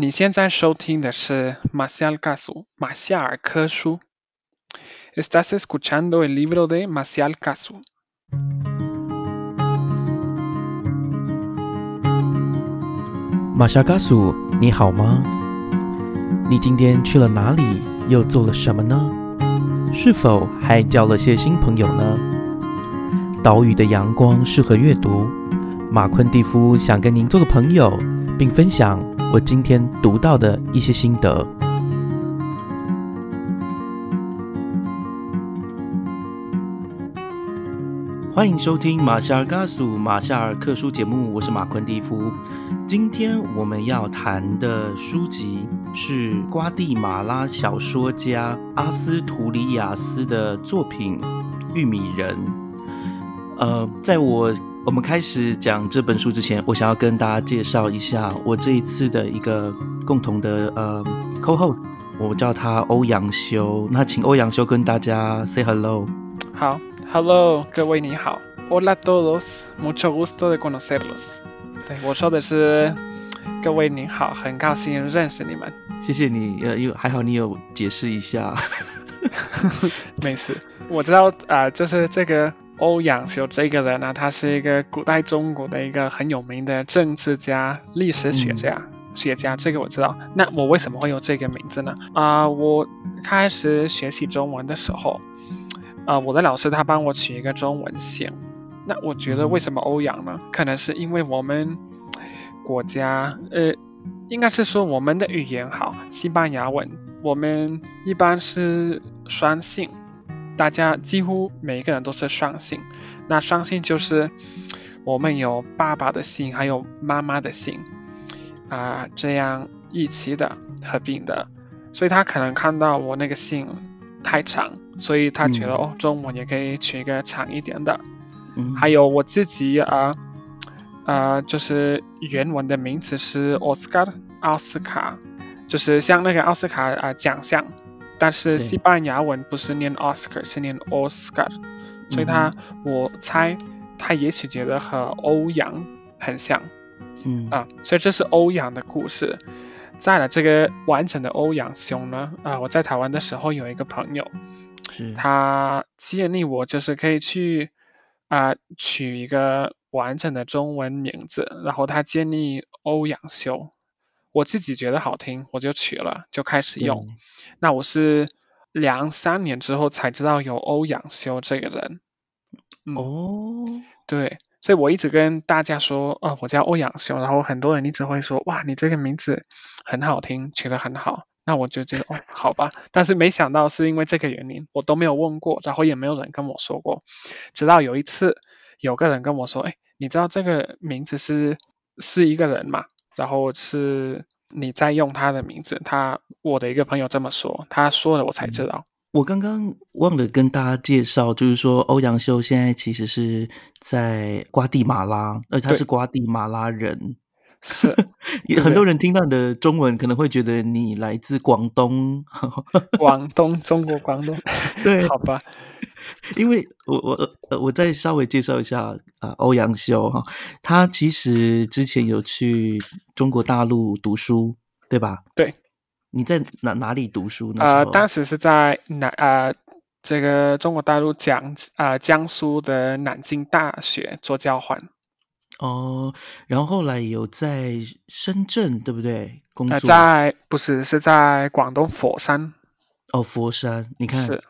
你现在收听的是马夏尔卡苏马夏尔科书。Estás escuchando el libro de Marcial Casu。马夏尔卡苏，你好吗？你今天去了哪里？又做了什么呢？是否还交了些新朋友呢？岛屿的阳光适合阅读。马昆蒂夫想跟您做个朋友，并分享我今天读到的一些心得。欢迎收听马夏尔加苏马夏尔克书节目，我是马昆蒂夫。今天我们要谈的书籍是瓜地马拉小说家阿斯图里亚斯的作品《玉米人》。呃，在我我们开始讲这本书之前，我想要跟大家介绍一下我这一次的一个共同的呃 co-host，我叫他欧阳修。那请欧阳修跟大家 say hello。好，Hello，各位你好，Hola todos，mucho gusto de conocerlos。对，我说的是各位您好，很高兴认识你们。谢谢你，呃，有还好你有解释一下。没事，我知道啊，就是这个。欧阳修这个人呢，他是一个古代中国的一个很有名的政治家、历史学家、学家，这个我知道。那我为什么会有这个名字呢？啊，我开始学习中文的时候，啊，我的老师他帮我取一个中文姓。那我觉得为什么欧阳呢？可能是因为我们国家，呃，应该是说我们的语言好，西班牙文，我们一般是双姓。大家几乎每一个人都是双姓，那双姓就是我们有爸爸的姓，还有妈妈的姓啊，这样一起的合并的，所以他可能看到我那个姓太长，所以他觉得哦，中文也可以取一个长一点的。还有我自己啊，呃，就是原文的名字是奥斯卡，奥斯卡，就是像那个奥斯卡啊奖项。但是西班牙文不是念 Oscar，是念 Oscar，所以他我猜他也许觉得和欧阳很像，嗯。啊，所以这是欧阳的故事。再来这个完整的欧阳兄呢，啊，我在台湾的时候有一个朋友，是。他建议我就是可以去啊取一个完整的中文名字，然后他建议欧阳修。我自己觉得好听，我就取了，就开始用。那我是两三年之后才知道有欧阳修这个人。哦，对，所以我一直跟大家说，哦，我叫欧阳修，然后很多人一直会说，哇，你这个名字很好听，取得很好。那我就觉得，哦，好吧。但是没想到是因为这个原因，我都没有问过，然后也没有人跟我说过。直到有一次，有个人跟我说，哎，你知道这个名字是是一个人吗？然后是你在用他的名字，他我的一个朋友这么说，他说了我才知道。我刚刚忘了跟大家介绍，就是说欧阳修现在其实是在瓜地马拉，而且他是瓜地马拉人。是，很多人听到你的中文可能会觉得你来自广东，广东，中国广东。对，好吧。因为我我呃我再稍微介绍一下啊，欧阳修哈，他其实之前有去中国大陆读书，对吧？对，你在哪哪里读书呢？呃，当时是在南呃这个中国大陆江啊江苏的南京大学做交换。哦，然后后来有在深圳，对不对？工作在不是是在广东佛山。哦，佛山，你看是。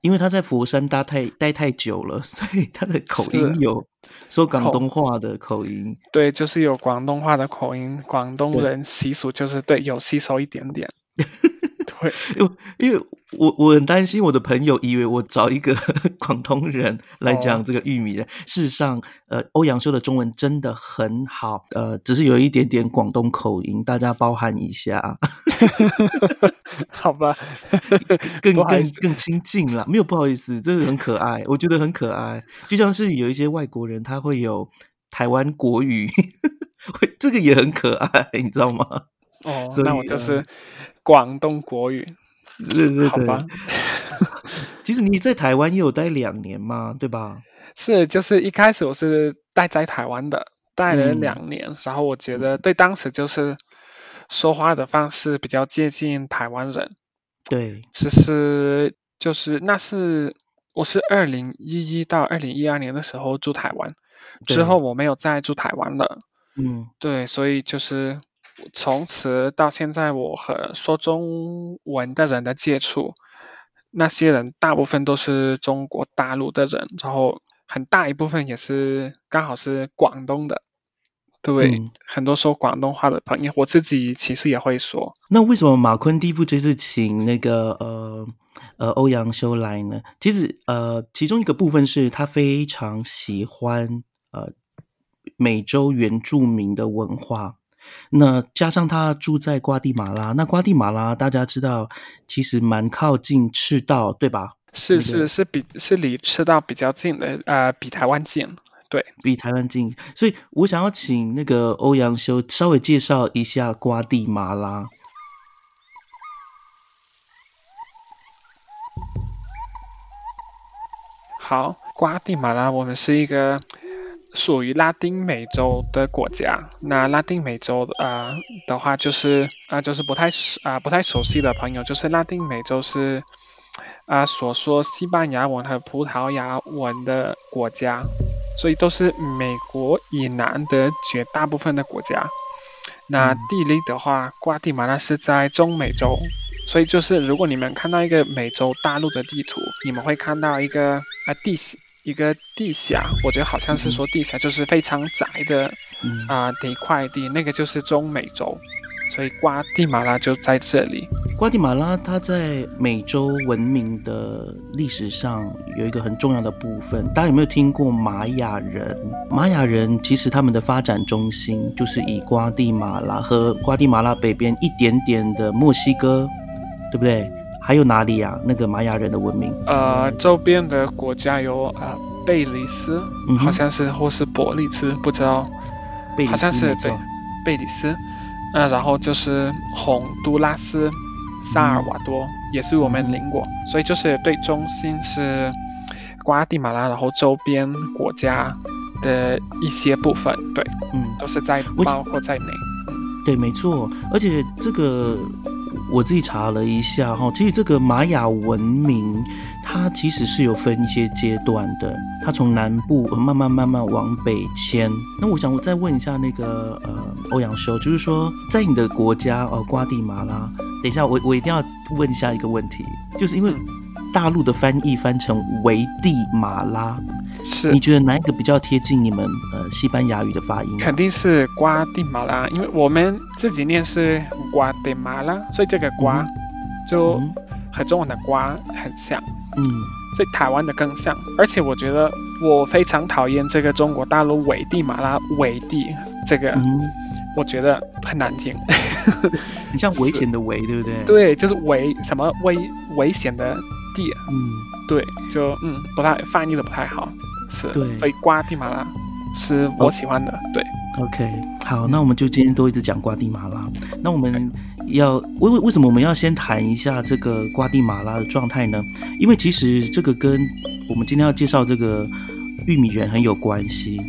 因为他在佛山待太待太久了，所以他的口音有说广东话的口音。对，就是有广东话的口音。广东人习俗就是对有吸收一点点。对，因为因为我我很担心我的朋友以为我找一个 广东人来讲这个玉米人。事实上，呃，欧阳修的中文真的很好，呃，只是有一点点广东口音，大家包涵一下。好吧，更更更亲近了，没有不好意思，这个很可爱，我觉得很可爱，就像是有一些外国人他会有台湾国语，会这个也很可爱，你知道吗？哦，那我就是广东国语，对对对，好吧。其实你在台湾也有待两年嘛，对吧？是，就是一开始我是待在台湾的，待了两年，然后我觉得对当时就是。说话的方式比较接近台湾人。对，其实就是那是我是二零一一到二零一二年的时候住台湾，之后我没有再住台湾了。嗯对，所以就是从此到现在，我和说中文的人的接触，那些人大部分都是中国大陆的人，然后很大一部分也是刚好是广东的。对，嗯很多说广东话的朋友，我自己其实也会说。那为什么马昆蒂夫这次请那个呃呃欧阳修来呢？其实呃，其中一个部分是他非常喜欢呃美洲原住民的文化。那加上他住在瓜地马拉，那瓜地马拉大家知道，其实蛮靠近赤道，对吧？是是是比是离赤道比较近的，呃，比台湾近。对，比台湾近，所以我想要请那个欧阳修稍微介绍一下瓜地马拉。好，瓜地马拉我们是一个属于拉丁美洲的国家。那拉丁美洲啊、呃的话，就是啊、呃就是不太熟啊、不太熟悉的朋友，就是拉丁美洲是啊、所说西班牙文和葡萄牙文的国家，所以都是美国以南的绝大部分的国家。那嗯地理的话，瓜地马拉是在中美洲，所以就是如果你们看到一个美洲大陆的地图，你们会看到一个啊地峡一个地下，我觉得好像是说地下就是非常窄的嗯啊、的一块地，那个就是中美洲，所以瓜地马拉就在这里。瓜地马拉它在美洲文明的历史上有一个很重要的部分，大家有没有听过玛雅人？玛雅人其实他们的发展中心就是以瓜地马拉和瓜地马拉北边一点点的墨西哥，对不对？还有哪里啊？那个玛雅人的文明？呃，周边的国家有啊、贝里斯，嗯好像是或是伯利兹，不知道。贝里斯好像是对贝里斯，呃，然后就是洪都拉斯、萨尔瓦多、也是我们邻国，所以就是对中心是瓜地马拉，然后周边国家的一些部分，对，嗯，都是在包括在内。对，没错，而且这个我自己查了一下哈，其实这个玛雅文明它其实是有分一些阶段的，它从南部慢慢慢慢往北迁。那我想我再问一下那个呃欧阳修，就是说在你的国家呃瓜地马拉，等一下我我一定要问一下一个问题，就是因为大陆的翻译翻成危地马拉，是你，觉得哪一个比较贴近你们呃西班牙语的发音、啊？肯定是瓜地马拉，因为我们自己念是瓜地马拉，所以这个瓜嗯就嗯和中文的瓜很像。嗯所以台湾的更像，而且我觉得我非常讨厌这个中国大陆伪地马拉伪地这个，嗯，我觉得很难听。你像危险的危，对不对？，对，就是危什么危危险的地，嗯。对，就嗯不太翻译的不太好，是，对所以瓜地马拉是我喜欢的，对，OK，好，那我们就今天都一直讲瓜地马拉。那我们要为为为什么我们要先谈一下这个瓜地马拉的状态呢？因为其实这个跟我们今天要介绍这个玉米人很有关系。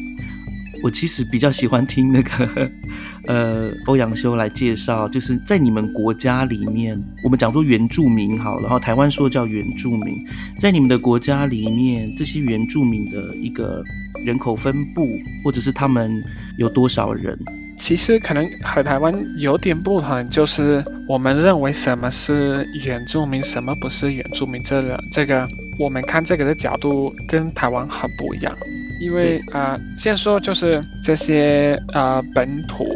我其实比较喜欢听那个 呃欧阳修来介绍，就是在你们国家里面，我们讲说原住民好，然后台湾说叫原住民，在你们的国家里面，这些原住民的一个人口分布，或者是他们有多少人？其实可能和台湾有点不同，就是我们认为什么是原住民，什么不是原住民，这个这个我们看这个的角度跟台湾很不一样。因为啊、呃先说就是这些呃本土，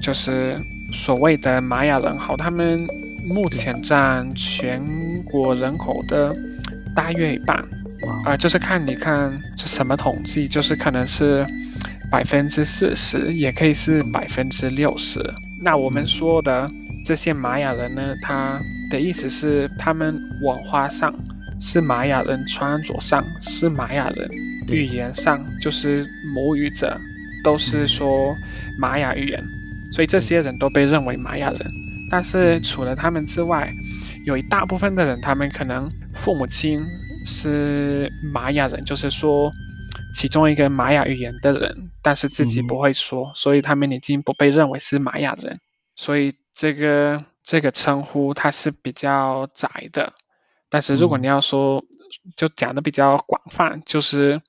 就是所谓的玛雅人好，他们目前占全国人口的大约一半。哇，啊、就是看你看是什么统计，就是可能是百分之四十，也可以是百分之六十。那我们说的这些玛雅人呢，他的意思是他们文化上是玛雅人，穿着上是玛雅人，语言上就是母语者，都是说玛雅语言，所以这些人都被认为玛雅人。但是除了他们之外，有一大部分的人，他们可能父母亲是玛雅人，就是说其中一个玛雅语言的人，但是自己嗯。不会说，所以他们已经不被认为是玛雅人。所以这个这个称呼它是比较窄的，但是如果嗯你要说就讲的比较广泛，就是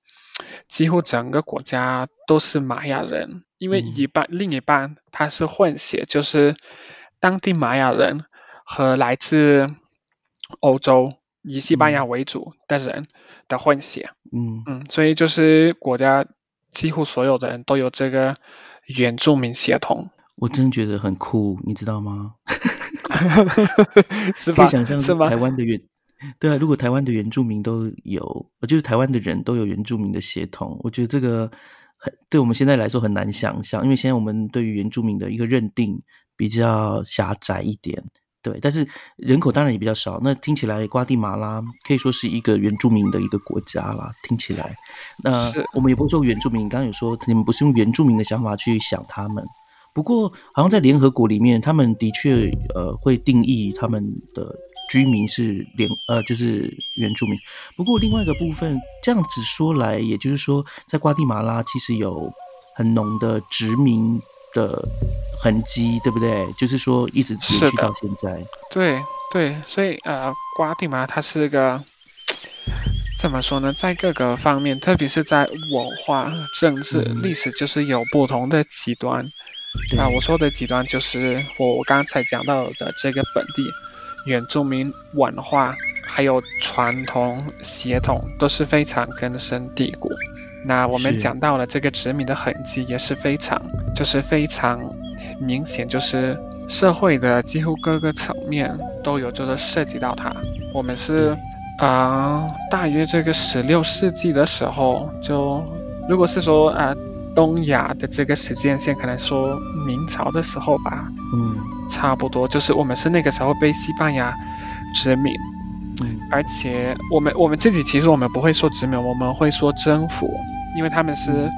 几乎整个国家都是玛雅人，因为嗯一半、另一半他是混血，就是当地玛雅人和来自欧洲以西班牙为主的人的混血。嗯，嗯，所以就是国家几乎所有的人都有这个原住民血统，我真的觉得很酷，你知道吗？是吧？可以想象台？湾的原，对啊，如果台湾的原住民都有，呃就是台湾的人都有原住民的血统，我觉得这个很对我们现在来说很难想象，因为现在我们对于原住民的一个认定比较狭窄一点。对，但是人口当然也比较少。那听起来瓜地马拉可以说是一个原住民的一个国家啦。听起来，那我们也不会说原住民。刚刚有说你们不是用原住民的想法去想他们，不过好像在联合国里面，他们的确呃会定义他们的居民是联呃就是原住民。不过另外一个部分，这样子说来，也就是说，在瓜地马拉其实有很浓的殖民的痕迹，对不对？就是说一直延续到现在。对对，所以呃，瓜地马拉它是个怎么说呢？在各个方面，特别是在文化、政治、嗯历史，就是有不同的极端。对啊，我说的极端就是我我刚才讲到的这个本地原住民文化，还有传统血统都是非常根深蒂固。那我们讲到了这个殖民的痕迹也是非常，就是非常明显，就是社会的几乎各个层面都有就是涉及到它。我们是啊、呃大约这个十六世纪的时候，就如果是说啊、呃东亚的这个时间线，可能说明朝的时候吧，嗯差不多就是我们是那个时候被西班牙殖民，嗯。而且我们我们自己其实我们不会说殖民，我们会说征服，因为他们是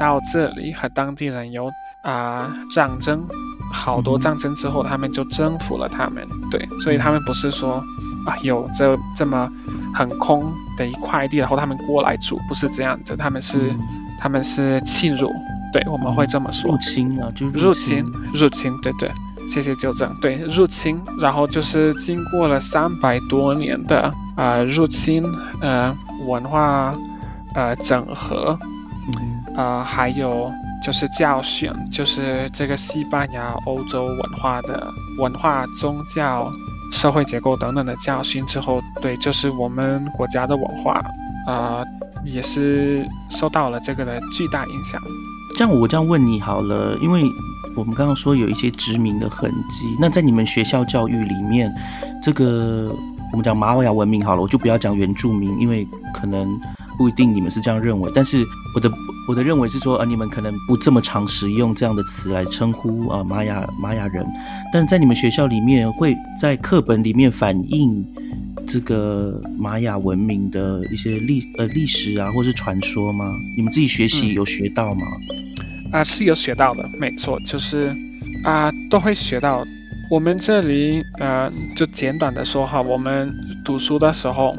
到这里和当地人有啊、战争，好多战争之后，他们就征服了他们，对，所以他们不是说啊有这这么很空的一块地，然后他们过来住，不是这样子，他们是、嗯。他们是侵入，对，我们会这么说。入，侵啊，就入侵侵，入侵，对对，谢谢纠正，对，入侵，然后就是经过了三百多年的呃入侵，呃文化呃整合，嗯呃还有就是教训，就是这个西班牙、欧洲文化的文化、宗教、社会结构等等的教训之后，对，就是我们国家的文化，呃也是受到了这个的巨大影响。这样我这样问你好了，因为我们刚刚说有一些殖民的痕迹，那在你们学校教育里面，这个我们讲玛雅文明好了，我就不要讲原住民，因为可能不一定你们是这样认为，但是我的我的认为是说，呃，你们可能不这么常使用这样的词来称呼呃玛雅玛雅人，但在你们学校里面会在课本里面反映。这个玛雅文明的一些历呃历史啊，或是传说吗？你们自己学习有学到吗？啊、是有学到的，没错，就是啊、都会学到。我们这里呃，就简短的说哈，我们读书的时候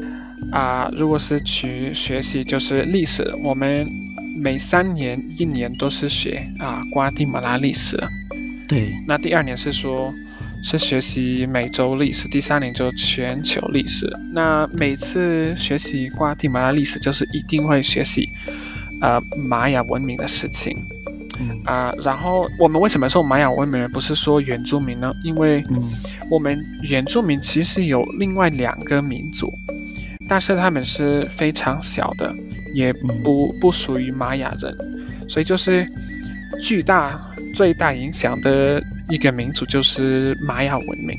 啊、如果是去学习就是历史，我们每三年一年都是学啊瓜地马拉历史，对，那第二年是说是学习美洲历史，第三年就全球历史。那每次学习瓜地马拉历史，就是一定会学习呃玛雅文明的事情。嗯啊、然后我们为什么说玛雅文明，人不是说原住民呢？因为嗯我们原住民其实有另外两个民族，但是他们是非常小的，也不不属于玛雅人，所以就是巨大最大影响的一个民族就是玛雅文明。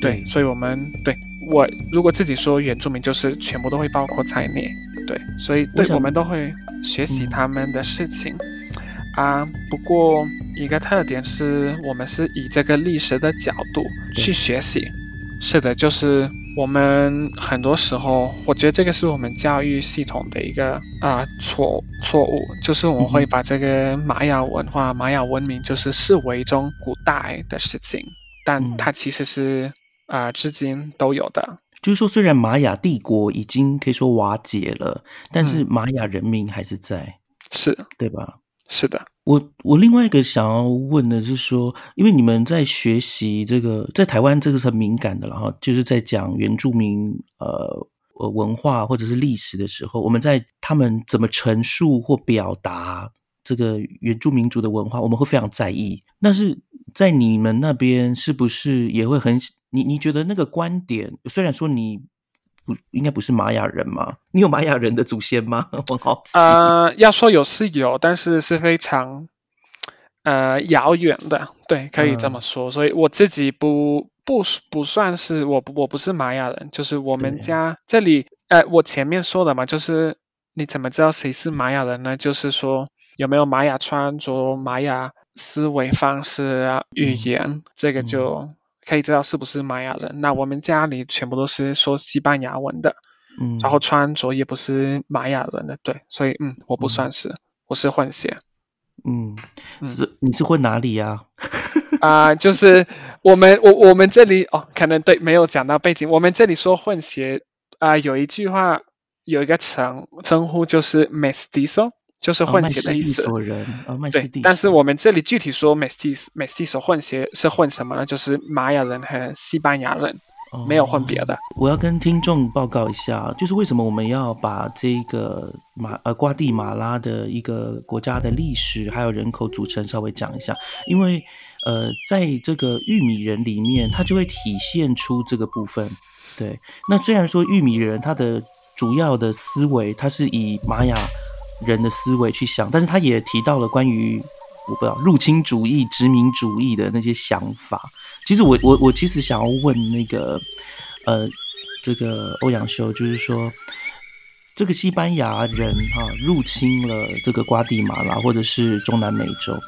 对，所以我们对我如果自己说原住民，就是全部都会包括在内。对，所以对我们都会学习嗯他们的事情。啊，不过一个特点是我们是以这个历史的角度去学习。是的，就是我们很多时候，我觉得这个是我们教育系统的一个啊、错错误，就是我们会把这个玛雅文化、玛雅文明就是视为一种古代的事情，但嗯它其实是啊、至今都有的。就是说，虽然玛雅帝国已经可以说瓦解了，但是嗯玛雅人民还是在，是对吧？是的，我我另外一个想要问的是说，因为你们在学习这个，在台湾这个是很敏感的了哈，就是在讲原住民呃呃文化或者是历史的时候，我们在他们怎么陈述或表达这个原住民族的文化，我们会非常在意。但是在你们那边是不是也会很你你觉得那个观点，虽然说你不应该不是玛雅人吗？你有玛雅人的祖先吗？我好奇。呃，要说有是有，但是是非常呃遥远的，对，可以这么说。所以我自己不不不算是我不我不是玛雅人，就是我们家这里呃，我前面说的嘛，就是你怎么知道谁是玛雅人呢？就是说有没有玛雅穿着、玛雅思维方式啊、语言，这个就可以知道是不是玛雅人。那我们家里全部都是说西班牙文的，嗯，然后穿着也不是玛雅人的，对，所以嗯，我不算是，我是混血。嗯，是你是混哪里呀？啊，就是我们我我们这里哦，可能对没有讲到背景，我们这里说混血啊，有一句话有一个称称呼就是 mestizo，就是混血的意思。哦，人哦，对，但是我们这里具体说 mestizo mestizo 混血是混什么呢？就是玛雅人和西班牙人。没有混别的。我要跟听众报告一下，就是为什么我们要把这个马呃瓜地马拉的一个国家的历史还有人口组成稍微讲一下，因为呃，在这个玉米人里面，它就会体现出这个部分。对，那虽然说玉米人他的主要的思维，他是以玛雅人的思维去想，但是他也提到了关于我不知道入侵主义、殖民主义的那些想法。其实我我我其实想要问那个呃这个欧阳修，就是说这个西班牙人哈入侵了这个瓜地马拉或者是中南美洲，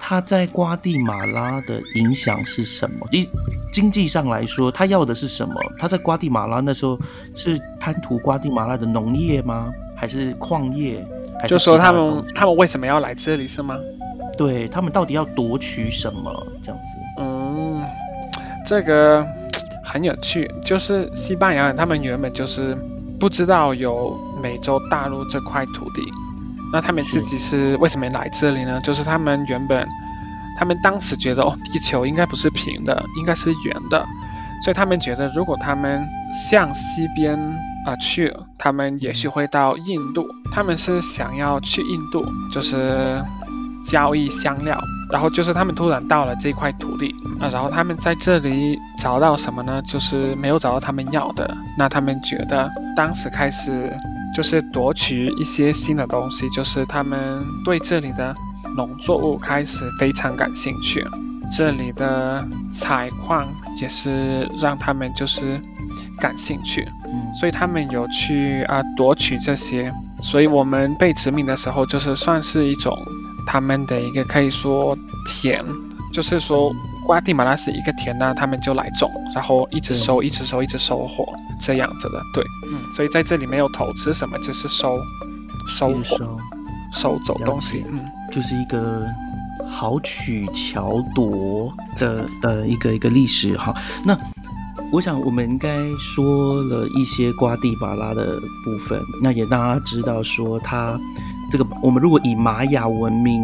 他在瓜地马拉的影响是什么？经经济上来说，他要的是什么？他在瓜地马拉那时候是贪图瓜地马拉的农业吗？还是矿业？就说他们他们为什么要来这里是吗？对他们到底要夺取什么？这样子？嗯，这个很有趣，就是西班牙人他们原本就是不知道有美洲大陆这块土地，那他们自己是为什么来这里呢？就是他们原本他们当时觉得哦，地球应该不是平的，应该是圆的，所以他们觉得如果他们向西边啊去，他们也许会到印度，他们是想要去印度，就是。交易香料，然后就是他们突然到了这块土地啊，然后他们在这里找到什么呢？就是没有找到他们要的。那他们觉得当时开始就是夺取一些新的东西，就是他们对这里的农作物开始非常感兴趣，这里的采矿也是让他们就是感兴趣，嗯，所以他们有去啊夺取这些。所以我们被殖民的时候，就是算是一种。他们的一个可以说田，就是说瓜地马拉是一个田呢，他们就来种，然后一直收，一直收，一直收获这样子的。对，嗯，所以在这里没有投资什么，只是收，收获，收走东西，嗯，就是一个好取巧夺的的一个一个历史哈。那我想我们应该说了一些瓜地马拉的部分，那也让大家知道说它。这个我们如果以玛雅文明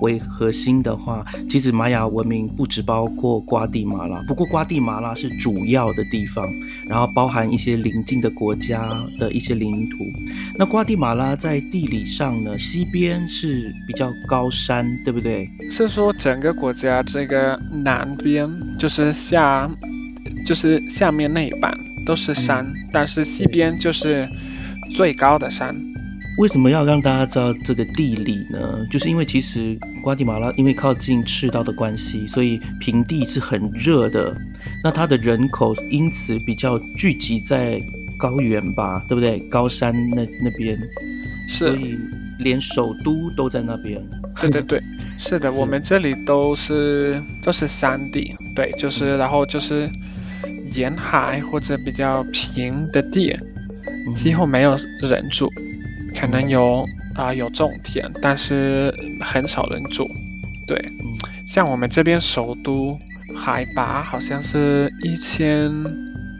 为核心的话，其实玛雅文明不只包括瓜地马拉，不过瓜地马拉是主要的地方，然后包含一些邻近的国家的一些领土。那瓜地马拉在地理上呢，西边是比较高山，对不对？是说整个国家这个南边就是下，就是下面那一半都是山，但是西边就是最高的山。为什么要让大家知道这个地理呢？就是因为其实瓜地马拉因为靠近赤道的关系，所以平地是很热的。那它的人口因此比较聚集在高原吧，对不对？高山那那边，是所以连首都都在那边。对对对，是的，我们这里都是都是山地，对，就是然后就是沿海或者比较平的地，几乎没有人住。可能有啊有种田，但是很少人住。对，像我们这边首都海拔好像是一千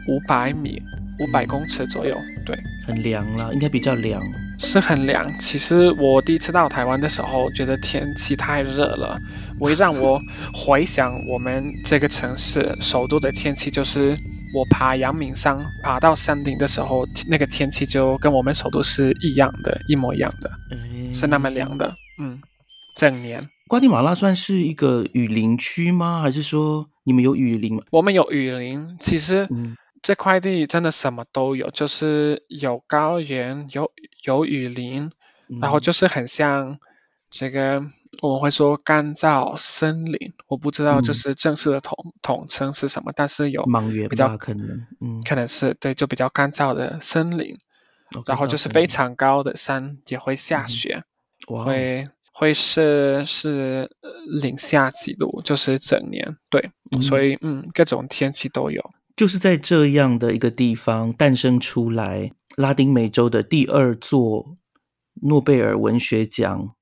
五百米，五百公尺左右。对，很凉了，应该比较凉。是很凉。其实我第一次到台湾的时候，觉得天气太热了，会让我回想我们这个城市首都的天气，就是我爬阳明山爬到山顶的时候，那个天气就跟我们首都是一样的，一模一样的，是那么凉的。嗯，整年。瓜地马拉算是一个雨林区吗？还是说你们有雨林？我们有雨林，其实这块地真的什么都有，就是有高原，有有雨林，然后就是很像这个我们会说干燥森林，我不知道就是正式的统统称是什么，但是有比较可能，嗯，可能是对，就比较干燥的森林，然后就是非常高的山也会下雪，会。会是是零下几度，就是整年对，所以嗯，各种天气都有。就是在这样的一个地方诞生出来，拉丁美洲的第二座诺贝尔文学奖。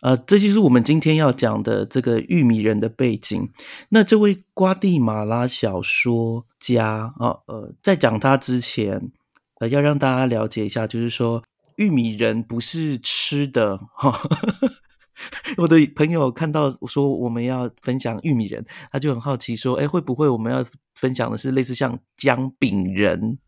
呃，这就是我们今天要讲的这个玉米人的背景。那这位瓜地马拉小说家啊，呃，在讲他之前，呃，要让大家了解一下，就是说玉米人不是吃的哈。我的朋友看到说我们要分享玉米人，他就很好奇说：“哎，会不会我们要分享的是类似像姜饼人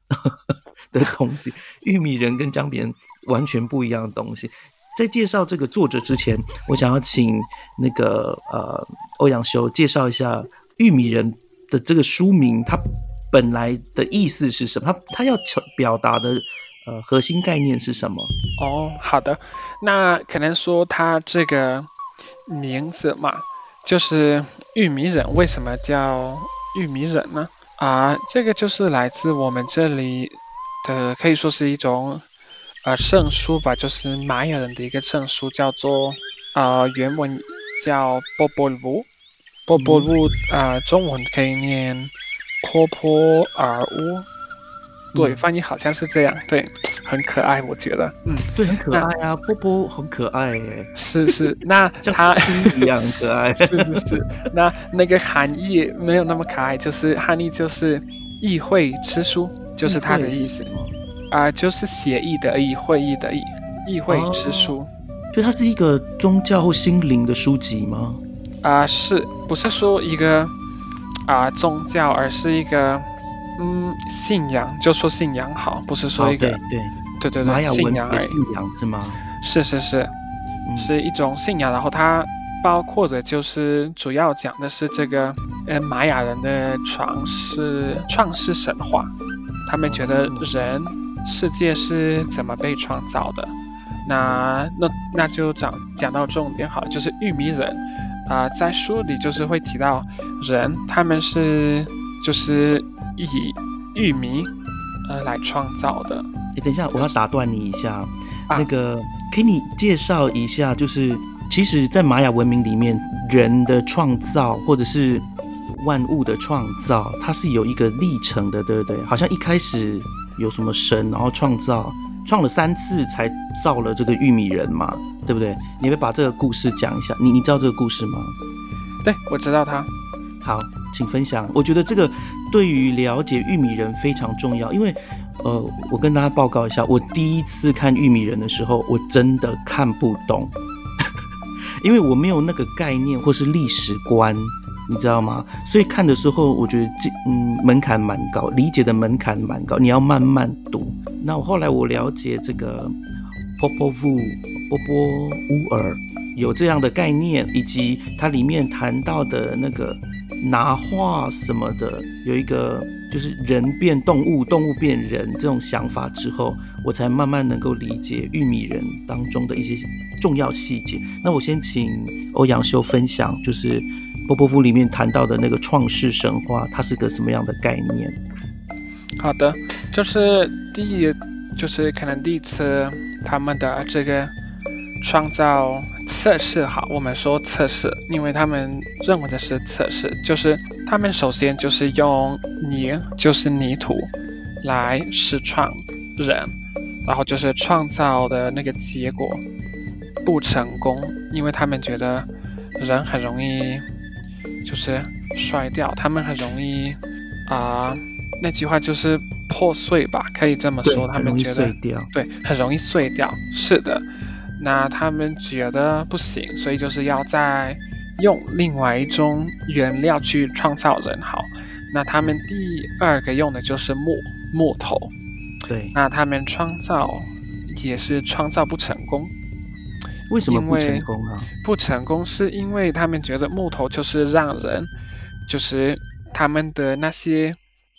的东西？玉米人跟姜饼人完全不一样的东西。”在介绍这个作者之前，我想要请那个呃欧阳修介绍一下玉米人的这个书名，它本来的意思是什么？他他要表达的。呃，核心概念是什么？哦，好的，那可能说它这个名字嘛，就是玉米忍，为什么叫玉米忍呢？啊，这个就是来自我们这里的，可以说是一种呃圣书吧，就是玛雅人的一个圣书，叫做啊原文叫波波鲁，波波鲁啊，中文可以念波波尔乌。对，翻译好像是这样，对，很可爱，我觉得，嗯，对，很可爱啊，波波很可爱耶，是是，那 它一样可爱，是是是，那那个含义没有那么可爱，就是含义就是议会之书，就是它的意思，啊，就是协议的议，会议的议，议会之书，就它是一个宗教或心灵的书籍吗？啊，是不是说一个啊宗教，而是一个。嗯，信仰就说信仰好，不是说一个对对对对信仰而已。信仰是吗？是是是，是一种信仰。然后它包括的就是主要讲的是这个呃玛雅人的创世创世神话，他们觉得人世界是怎么被创造的。那那那就讲讲到重点好了，就是玉米人啊，在书里就是会提到人，他们是就是。以玉米呃来创造的。你等一下，我要打断你一下。那个，给你介绍一下，就是其实，在玛雅文明里面，人的创造或者是万物的创造，它是有一个历程的，对不对？好像一开始有什么神，然后创造，创了三次才造了这个玉米人嘛，对不对？你会把这个故事讲一下？你你知道这个故事吗？对，我知道它。好，请分享。我觉得这个对于了解玉米人非常重要，因为，呃，我跟大家报告一下，我第一次看玉米人的时候，我真的看不懂，因为我没有那个概念或是历史观，你知道吗？所以看的时候，我觉得这嗯门槛蛮高，理解的门槛蛮高，你要慢慢读。那我后来我了解这个波波夫波波乌尔有这样的概念，以及它里面谈到的那个。拿画什么的，有一个就是人变动物，动物变人这种想法之后，我才慢慢能够理解玉米人当中的一些重要细节。那我先请欧阳修分享，就是波波夫里面谈到的那个创世神话，它是个什么样的概念？好的，就是第一，就是可能第一次他们的这个创造。测试好，我们说测试，因为他们认为的是测试，就是他们首先就是用泥，就是泥土来试创人，然后就是创造的那个结果不成功，因为他们觉得人很容易就是摔掉，他们很容易啊那句话就是破碎吧，可以这么，说。他们觉得碎掉。对，很容易碎掉。是的，那他们觉得不行，所以就是要再用另外一种原料去创造人好。那他们第二个用的就是木木头，对，那他们创造也是创造不成功。为什么不成功啊？不成功是因为他们觉得木头就是让人，就是他们的那些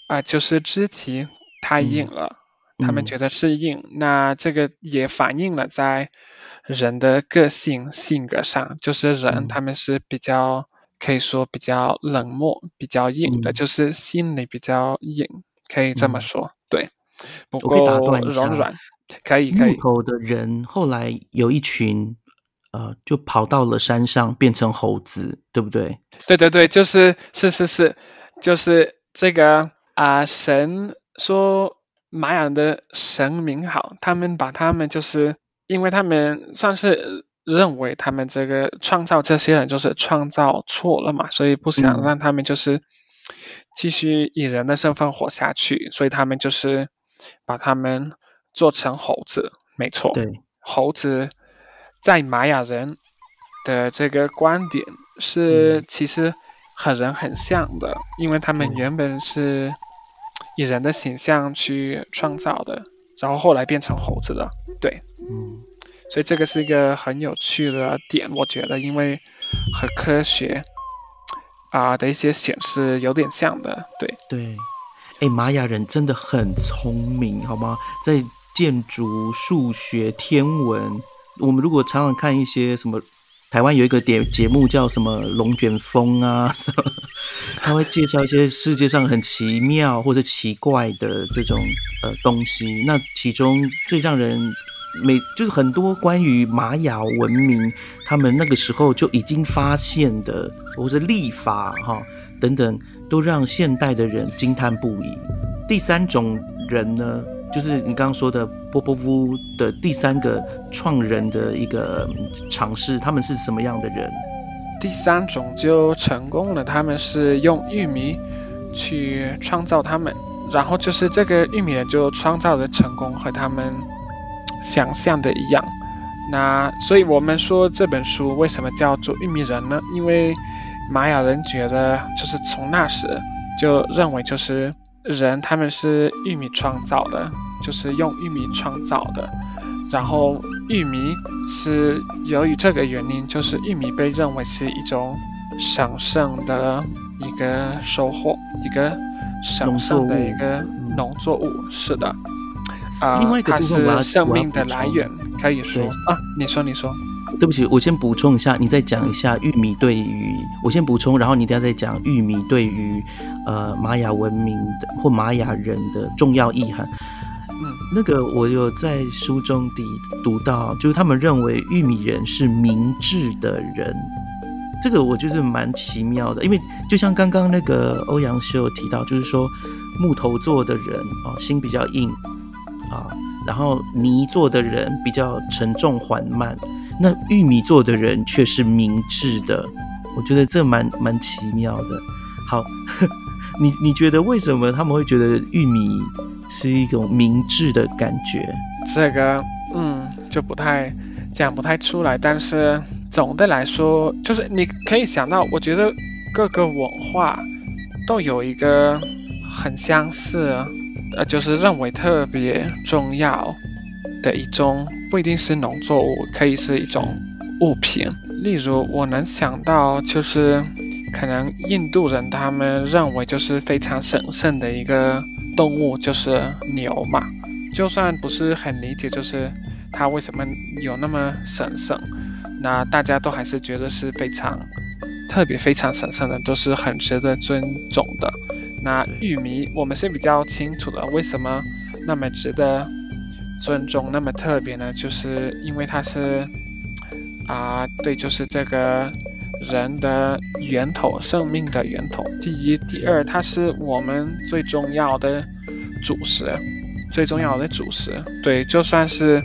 啊、就是肢体太硬了，他们嗯觉得是硬，那这个也反映了在人的个性性格上，就是人嗯。他们是比较可以说比较冷漠、比较硬的，嗯。就是心里比较硬，可以这么嗯。说，对，不我可以打够断一下柔软，可以可以。木，头的人后来有一群，呃，就跑到了山上，变成猴子，对不对？对对对，就是是是是，就是这个啊、神说玛雅的神明好，他们把他们就是因为他们算是认为他们这个创造这些人就是创造错了嘛，所以不想嗯让他们就是继续以人的身份活下去，所以他们就是把他们做成猴子，没错。对，猴子在玛雅人的这个观点是嗯。其实和人很像的，因为他们嗯。原本是以人的形象去创造的，然后后来变成猴子的，对，嗯，所以这个是一个很有趣的点，我觉得，因为和科学啊、的一些显示有点像的，对，对。哎，玛雅人真的很聪明，好吗？在建筑、数学、天文，我们如果常常看一些什么，台湾有一个节节目叫什么《龙卷风》啊，什么，他会介绍一些世界上很奇妙或者奇怪的这种呃东西。那其中最让人每就是很多关于玛雅文明，他们那个时候就已经发现的，或者历法哈等等，都让现代的人惊叹不已。第三种人呢，就是你刚刚说的波波夫的第三个创人的一个尝试，他们是什么样的人？第三种就成功了，他们是用玉米去创造他们，然后就是这个玉米就创造的成功和他们想象的一样。那所以我们说这本书为什么叫做玉米人呢？因为玛雅人觉得就是从那时就认为就是人他们是玉米创造的，就是用玉米创造的。然后玉米是由于这个原因，就是玉米被认为是一种神圣的一个收获，一个神圣的一个农作物。是的，啊、另外一个它部分我要是生命的来源，可以说。啊，你说你说，对不起，我先补充一下，你再讲一下玉米对于我先补充，然后你等下再讲玉米对于呃玛雅文明的或玛雅人的重要意涵。嗯，那个我有在书中底读到，就是他们认为玉米人是明智的人，这个我就是蛮奇妙的，因为就像刚刚那个欧阳修有提到，就是说。木头做的人啊、心比较硬啊，然后泥做的人比较沉重缓慢，那玉米做的人却是明智的，我觉得这蛮蛮奇妙的。好，你你觉得为什么他们会觉得玉米是一种明智的感觉？这个嗯就不太讲不太出来，但是总的来说，就是你可以想到，我觉得各个文化都有一个很相似，呃，就是认为特别重要的一种，不一定是农作物，可以是一种物品。例如，我能想到就是可能印度人他们认为就是非常神圣的一个动物就是牛嘛，就算不是很理解，就是它为什么有那么神圣，那大家都还是觉得是非常特别、非常神圣的，都是很值得尊重的。那玉米我们是比较清楚的，为什么那么值得尊重、那么特别呢？就是因为它是啊、对，就是这个人的源头，生命的源头。第一，第二，它是我们最重要的主食，最重要的主食。对，就算是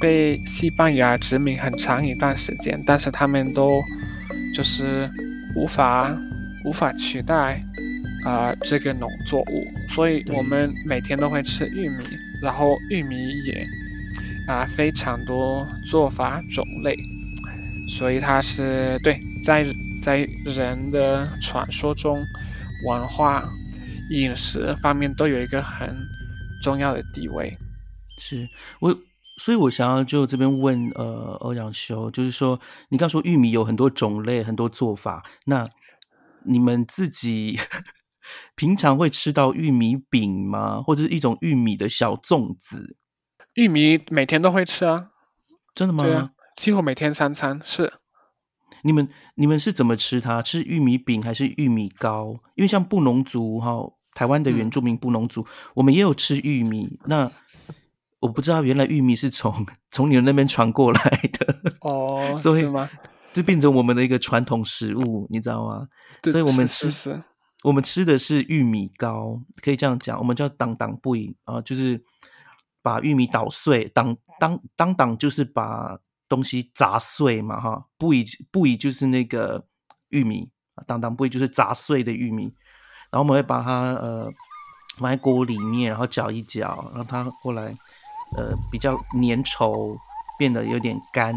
被西班牙殖民很长一段时间，但是他们都就是无法无法取代啊、这个农作物，所以我们每天都会吃玉米，然后玉米也啊、非常多做法种类，所以它是对在在人的传说中，文化、饮食方面都有一个很重要的地位。是我，所以我想要就这边问呃欧阳修，就是说你刚说玉米有很多种类，很多做法，那你们自己平常会吃到玉米饼吗？或者是一种玉米的小粽子？玉米每天都会吃啊，真的吗？对啊，几乎每天三餐是。你们你们是怎么吃它？吃玉米饼还是玉米糕？因为像布农族哈，台湾的原住民布农族，我们也有吃玉米。那我不知道原来玉米是从从你们那边传过来的。哦，所以是吗？这变成我们的一个传统食物，你知道吗？所以我们吃我们吃的是玉米糕，可以这样讲，我们叫当当不饮啊，就是把玉米捣碎，当当当当就是把东西砸碎嘛，哈，不以不以就是那个玉米啊，当当不以就是砸碎的玉米，然后我们会把它呃放在锅里面，然后搅一搅，让它后来呃比较粘稠，变得有点干，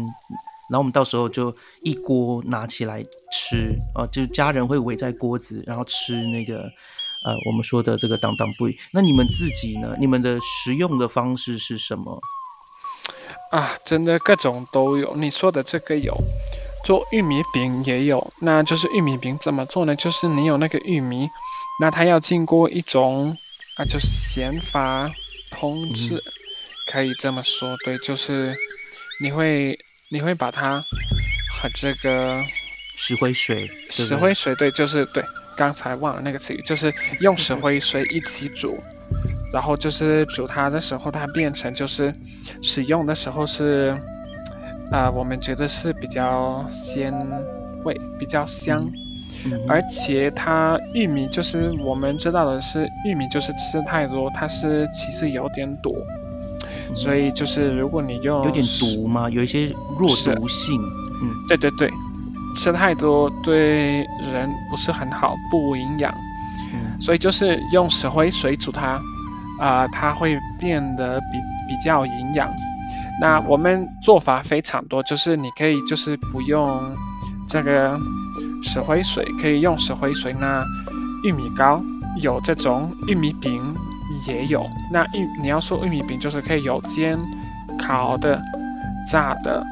然后我们到时候就一锅拿起来吃，啊、就是家人会围在锅子，然后吃那个呃我们说的这个当当布。那你们自己呢？你们的食用的方式是什么？啊，真的各种都有。你说的这个有，做玉米饼也有。那就是玉米饼怎么做呢？就是你有那个玉米，那它要经过一种啊，就咸法烹制，可以这么说。对，就是你会你会把它和这个石灰水，石灰水，对，就是对，刚才忘了那个词语，就是用石灰水一起煮，然后就是煮它的时候，它变成就是使用的时候是，啊、我们觉得是比较鲜味，比较香，嗯。而且它玉米就是我们知道的是玉米就是吃太多，它是其实有点毒，所以就是如果你用有点毒吗？有一些弱是毒性，嗯对对对，吃太多对人不是很好，不营养，嗯所以就是用石灰水煮它，啊、它会变得比比较营养。那我们做法非常多，就是你可以就是不用这个石灰水，可以用石灰水。那玉米糕有这种玉米饼也有。那玉你要说玉米饼，就是可以有煎、烤的、炸的。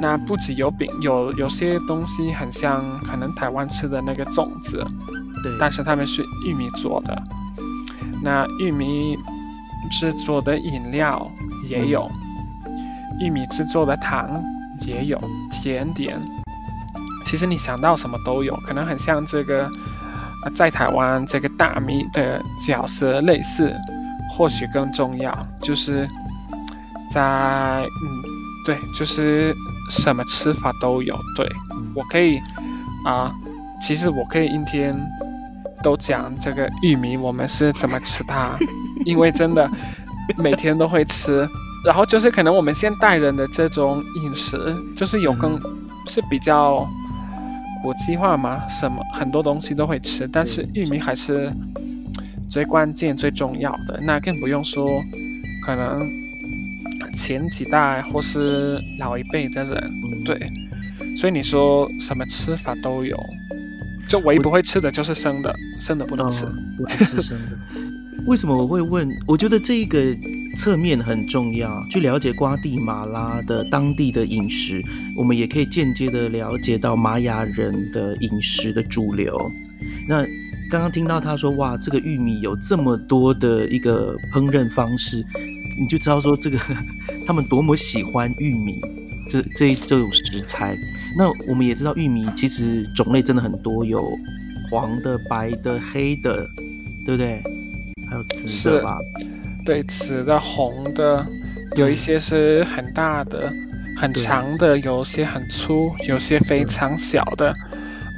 那不只有饼，有有些东西很像可能台湾吃的那个粽子，对，但是他们是玉米做的。那玉米制作的饮料也有，玉米制作的糖也有，甜点，其实你想到什么都有，可能很像这个，呃，在台湾这个大米的角色类似，或许更重要，就是在嗯，对，就是什么吃法都有，对。嗯我可以啊、其实我可以一天都讲这个玉米我们是怎么吃它，因为真的每天都会吃。然后就是可能我们现代人的这种饮食，就是有更是比较国际化嘛，什么很多东西都会吃，但是玉米还是最关键最重要的。那更不用说，可能前几代或是老一辈的人，嗯对。所以你说什么吃法都有，就唯一不会吃的就是生的，生的不能吃。哦不能吃生的。为什么我会问？我觉得这一个侧面很重要，去了解瓜地马拉的当地的饮食，我们也可以间接的了解到玛雅人的饮食的主流。那刚刚听到他说，哇，这个玉米有这么多的一个烹饪方式，你就知道说这个 他们多么喜欢玉米这这这种食材。那我们也知道玉米其实种类真的很多，有黄的、白的、黑的，对不对？还有紫是的吧？对，紫的、红的，有一些是很大的、很长的，有些很粗，有些非常小的。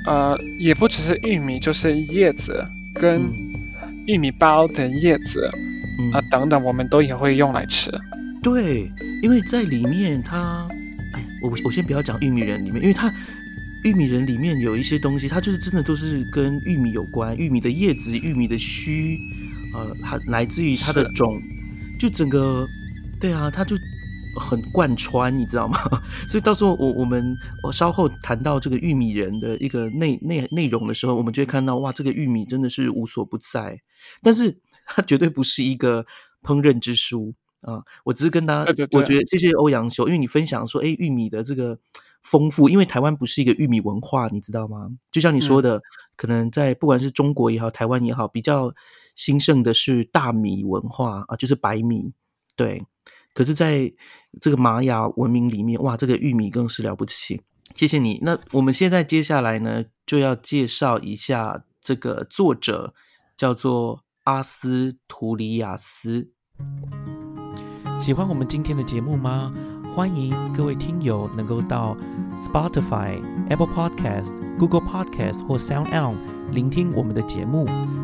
呃，也不只是玉米，就是叶子跟嗯玉米包的叶子嗯啊、等等，我们都也会用来吃。对，因为在里面它，哎，我我先不要讲玉米人里面，因为它玉米人里面有一些东西，它就是真的都是跟玉米有关，玉米的叶子、玉米的须，呃，它来自于它的种，就整个，对啊，它就很贯穿，你知道吗？所以到时候我我们我稍后谈到这个玉米人的一个内内内容的时候，我们就会看到哇，这个玉米真的是无所不在，但是它绝对不是一个烹饪之书。啊，我只是跟大家，我觉得谢谢欧阳修，因为你分享说，哎，玉米的这个丰富，因为台湾不是一个玉米文化，你知道吗？就像你说的，可能在不管是中国也好，台湾也好，比较兴盛的是大米文化啊，就是白米，对。可是在这个玛雅文明里面，哇，这个玉米更是了不起。谢谢你。那我们现在接下来呢，就要介绍一下这个作者，叫做阿斯图里亚斯。喜欢我们今天的节目吗？欢迎各位听友能够到 Spotify、Apple Podcast、Google Podcast 或 Sound On 聆听我们的节目《